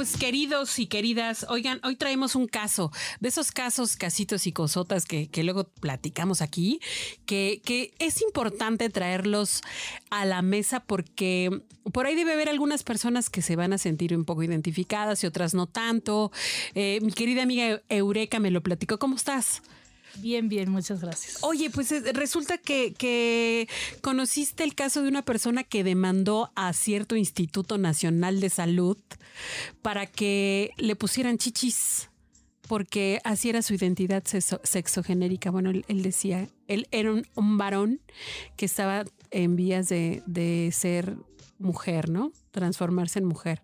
Pues queridos y queridas, oigan, hoy traemos un caso, de esos casos, casitos y cosotas que, que luego platicamos aquí, que, que es importante traerlos a la mesa porque por ahí debe haber algunas personas que se van a sentir un poco identificadas y otras no tanto. Eh, mi querida amiga Eureka me lo platicó. ¿Cómo estás? Bien, bien, muchas gracias. Oye, pues eh, resulta que, conociste el caso de una persona que demandó a cierto Instituto Nacional de Salud para que le pusieran chichis porque así era su identidad sexo, sexogenérica. Bueno, él, él, decía, él era un, varón que estaba en vías de, de ser mujer, ¿no? Transformarse en mujer.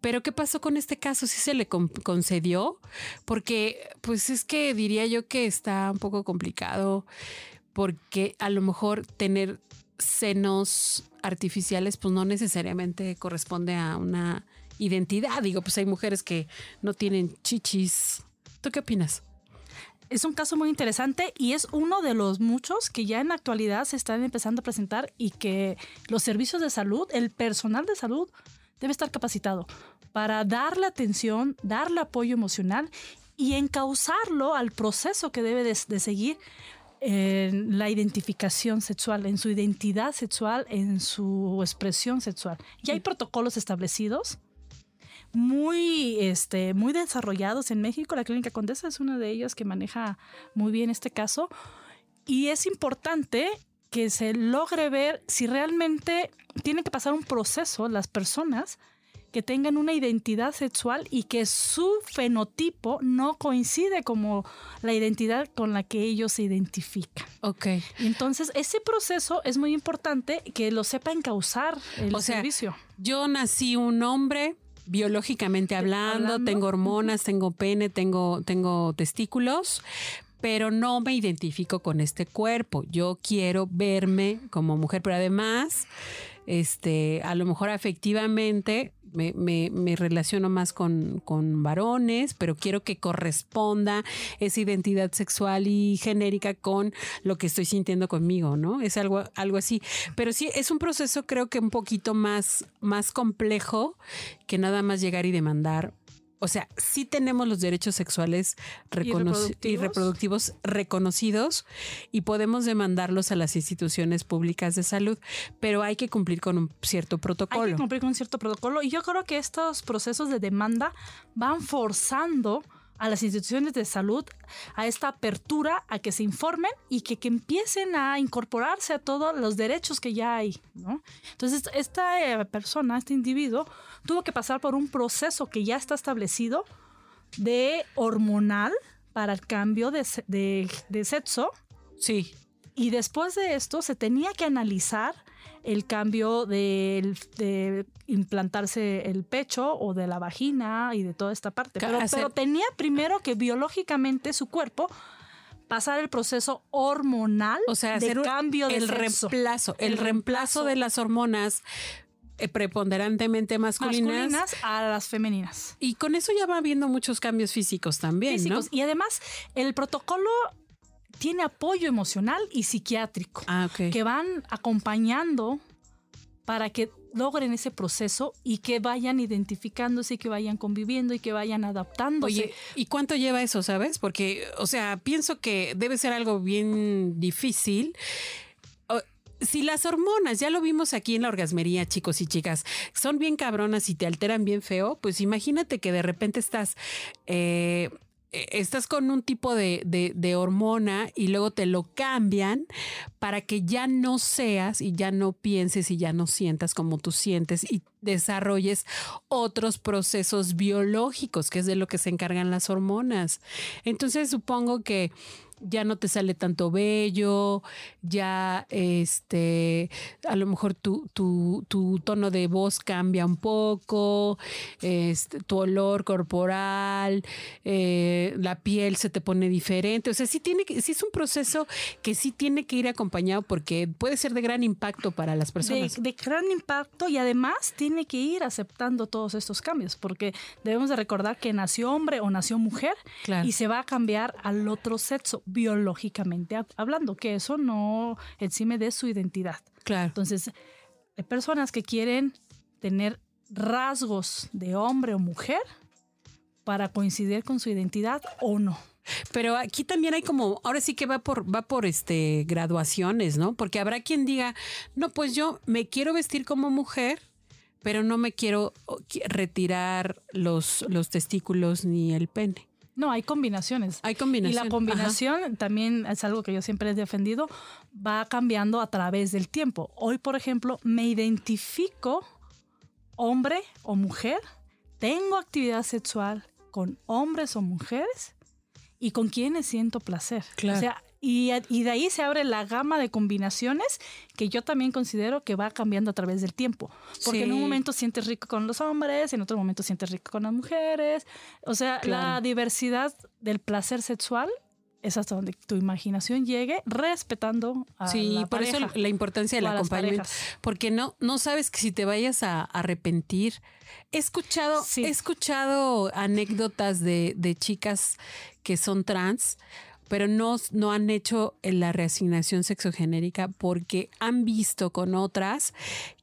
Pero ¿qué pasó con este caso? ¿Sí se le concedió? Porque pues es que diría yo que está un poco complicado porque a lo mejor tener senos artificiales pues no necesariamente corresponde a una identidad. Digo, pues hay mujeres que no tienen chichis. ¿Tú qué opinas? Es un caso muy interesante y es uno de los muchos que ya en la actualidad se están empezando a presentar y que los servicios de salud, el personal de salud debe estar capacitado para darle atención, darle apoyo emocional y encauzarlo al proceso que debe de, de seguir en la identificación sexual, en su identidad sexual, en su expresión sexual. Ya hay protocolos establecidos muy, este, muy desarrollados en México. La Clínica Condesa es una de ellas que maneja muy bien este caso. Y es importante que se logre ver si realmente tienen que pasar un proceso las personas que tengan una identidad sexual y que su fenotipo no coincide como la identidad con la que ellos se identifican. Ok. Entonces, ese proceso es muy importante que lo sepa encauzar el o sea, servicio. Yo nací un hombre, biológicamente hablando, hablando, tengo hormonas, tengo pene, tengo, tengo testículos, pero no me identifico con este cuerpo. Yo quiero verme como mujer, pero además, este, a lo mejor afectivamente me, me, me relaciono más con, con, varones, pero quiero que corresponda esa identidad sexual y genérica con lo que estoy sintiendo conmigo, ¿no? Es algo, algo así. Pero sí, es un proceso creo que un poquito más, más complejo que nada más llegar y demandar o sea, sí tenemos los derechos sexuales recono ¿Y, reproductivos? y reproductivos reconocidos y podemos demandarlos a las instituciones públicas de salud, pero hay que cumplir con un cierto protocolo. Hay que cumplir con un cierto protocolo y yo creo que estos procesos de demanda van forzando a las instituciones de salud a esta apertura, a que se informen y que, que empiecen a incorporarse a todos los derechos que ya hay. ¿no? Entonces, esta eh, persona, este individuo, tuvo que pasar por un proceso que ya está establecido de hormonal para el cambio de, de, de sexo. Sí. Y después de esto se tenía que analizar el cambio de, de, implantarse el pecho o de la vagina y de toda esta parte. Pero, pero tenía primero que biológicamente su cuerpo pasar el proceso hormonal o sea, de hacer cambio de el sexo. reemplazo, el, el reemplazo de las hormonas eh, preponderantemente masculinas. masculinas. a las femeninas. Y con eso ya va habiendo muchos cambios físicos también, físicos. ¿no? Y además, el protocolo tiene apoyo emocional y psiquiátrico ah, okay. que van acompañando para que logren ese proceso y que vayan identificándose y que vayan conviviendo y que vayan adaptándose. Oye, ¿y cuánto lleva eso, sabes? Porque, o sea, pienso que debe ser algo bien difícil si las hormonas, ya lo vimos aquí en la orgasmería, chicos y chicas, son bien cabronas y te alteran bien feo, pues imagínate que de repente estás eh, estás con un tipo de, de, de, hormona y luego te lo cambian para que ya no seas y ya no pienses y ya no sientas como tú sientes y desarrolles otros procesos biológicos, que es de lo que se encargan las hormonas. Entonces supongo que ya no te sale tanto vello, ya este, a lo mejor tu, tu, tu tono de voz cambia un poco, este, tu olor corporal, eh, la piel se te pone diferente. O sea, sí tiene que, sí es un proceso que sí tiene que ir acompañado porque puede ser de gran impacto para las de, personas. de gran impacto y además tiene que ir aceptando todos estos cambios porque debemos de recordar que nació hombre o nació mujer Claro. y se va a cambiar al otro sexo biológicamente hab- hablando, que eso no exime de su identidad. claro. Entonces, hay personas que quieren tener rasgos de hombre o mujer para coincidir con su identidad o no. Pero aquí también hay como, ahora sí que va por, va por este graduaciones, ¿no? Porque habrá quien diga, no, pues yo me quiero vestir como mujer, pero no me quiero retirar los, los testículos ni el pene. No, hay combinaciones. Hay Y combinación. la combinación también es algo que yo siempre he defendido, va cambiando a través del tiempo. Hoy, por ejemplo, me identifico hombre o mujer, tengo actividad sexual con hombres o mujeres y con quienes siento placer. Claro. O sea, y, y de ahí se abre la gama de combinaciones que yo también considero que va cambiando a través del tiempo. Porque en un momento sientes rico con los hombres, en otro momento sientes rico con las mujeres. O sea, la diversidad del placer sexual es hasta donde tu imaginación llegue, respetando a Sí, la por eso la importancia del acompañamiento. Porque no, no sabes que si te vayas a arrepentir. He escuchado, Sí. he escuchado anécdotas de, de chicas que son trans, pero no, no han hecho la reasignación sexogenérica porque han visto con otras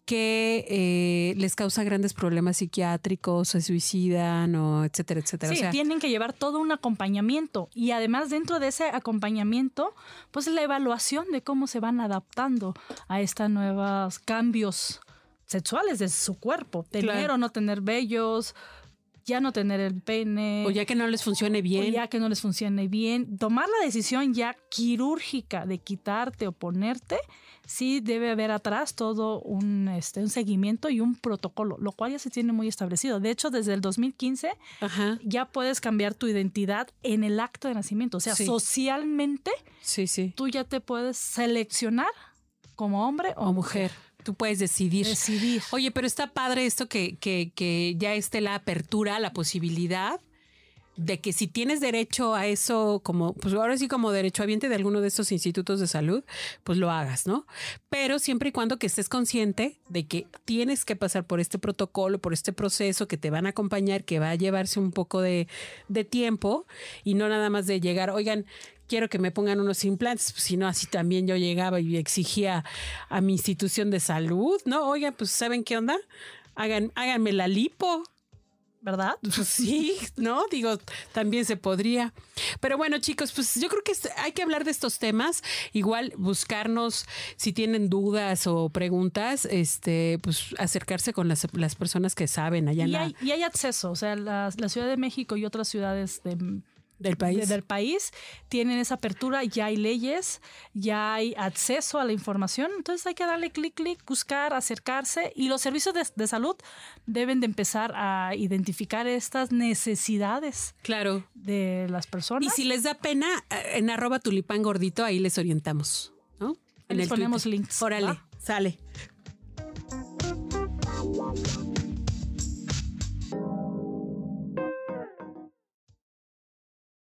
que eh, les causa grandes problemas psiquiátricos, se suicidan o etcétera, etcétera. Sí, o sea, tienen que llevar todo un acompañamiento y además dentro de ese acompañamiento, pues la evaluación de cómo se van adaptando a estos nuevos cambios sexuales de su cuerpo, tener Claro. o no tener vellos, ya no tener el pene. o ya que no les funcione o bien. ya que no les funcione bien, tomar la decisión ya quirúrgica de quitarte o ponerte, sí debe haber atrás todo un, este, un seguimiento y un protocolo, lo cual ya se tiene muy establecido. De hecho, desde el 2015 Ajá. ya puedes cambiar tu identidad en el acto de nacimiento. O sea, Sí. socialmente Sí, sí. tú ya te puedes seleccionar como hombre o, O mujer. Tú puedes decidir. Decidir. Oye, pero está padre esto que, que, que ya esté la apertura, la posibilidad de que si tienes derecho a eso, como, pues ahora sí como derecho habiente de alguno de estos institutos de salud, pues lo hagas, ¿no? Pero siempre y cuando que estés consciente de que tienes que pasar por este protocolo, por este proceso que te van a acompañar, que va a llevarse un poco de, de tiempo y no nada más de llegar, oigan, quiero que me pongan unos implantes, pues, si no, así también yo llegaba y exigía a mi institución de salud, ¿no? Oigan, pues ¿saben qué onda? Hagan, háganme la lipo. ¿verdad? Pues sí, ¿no? Digo, también se podría. Pero bueno, chicos, pues yo creo que hay que hablar de estos temas. Igual buscarnos, si tienen dudas o preguntas, este, pues acercarse con las, las personas que saben allá en Y la- hay, y hay acceso, o sea, la, la Ciudad de México y otras ciudades de, del país. de- del país tienen esa apertura, ya hay leyes, ya hay acceso a la información, entonces hay que darle clic, clic, buscar, acercarse y los servicios de, de salud deben de empezar a identificar estas necesidades Claro. de las Y personas. si les da pena, eh, en arroba tulipán gordito, ahí les orientamos, ¿no? Les el ponemos Twitter. links, Órale, ¿va? sale.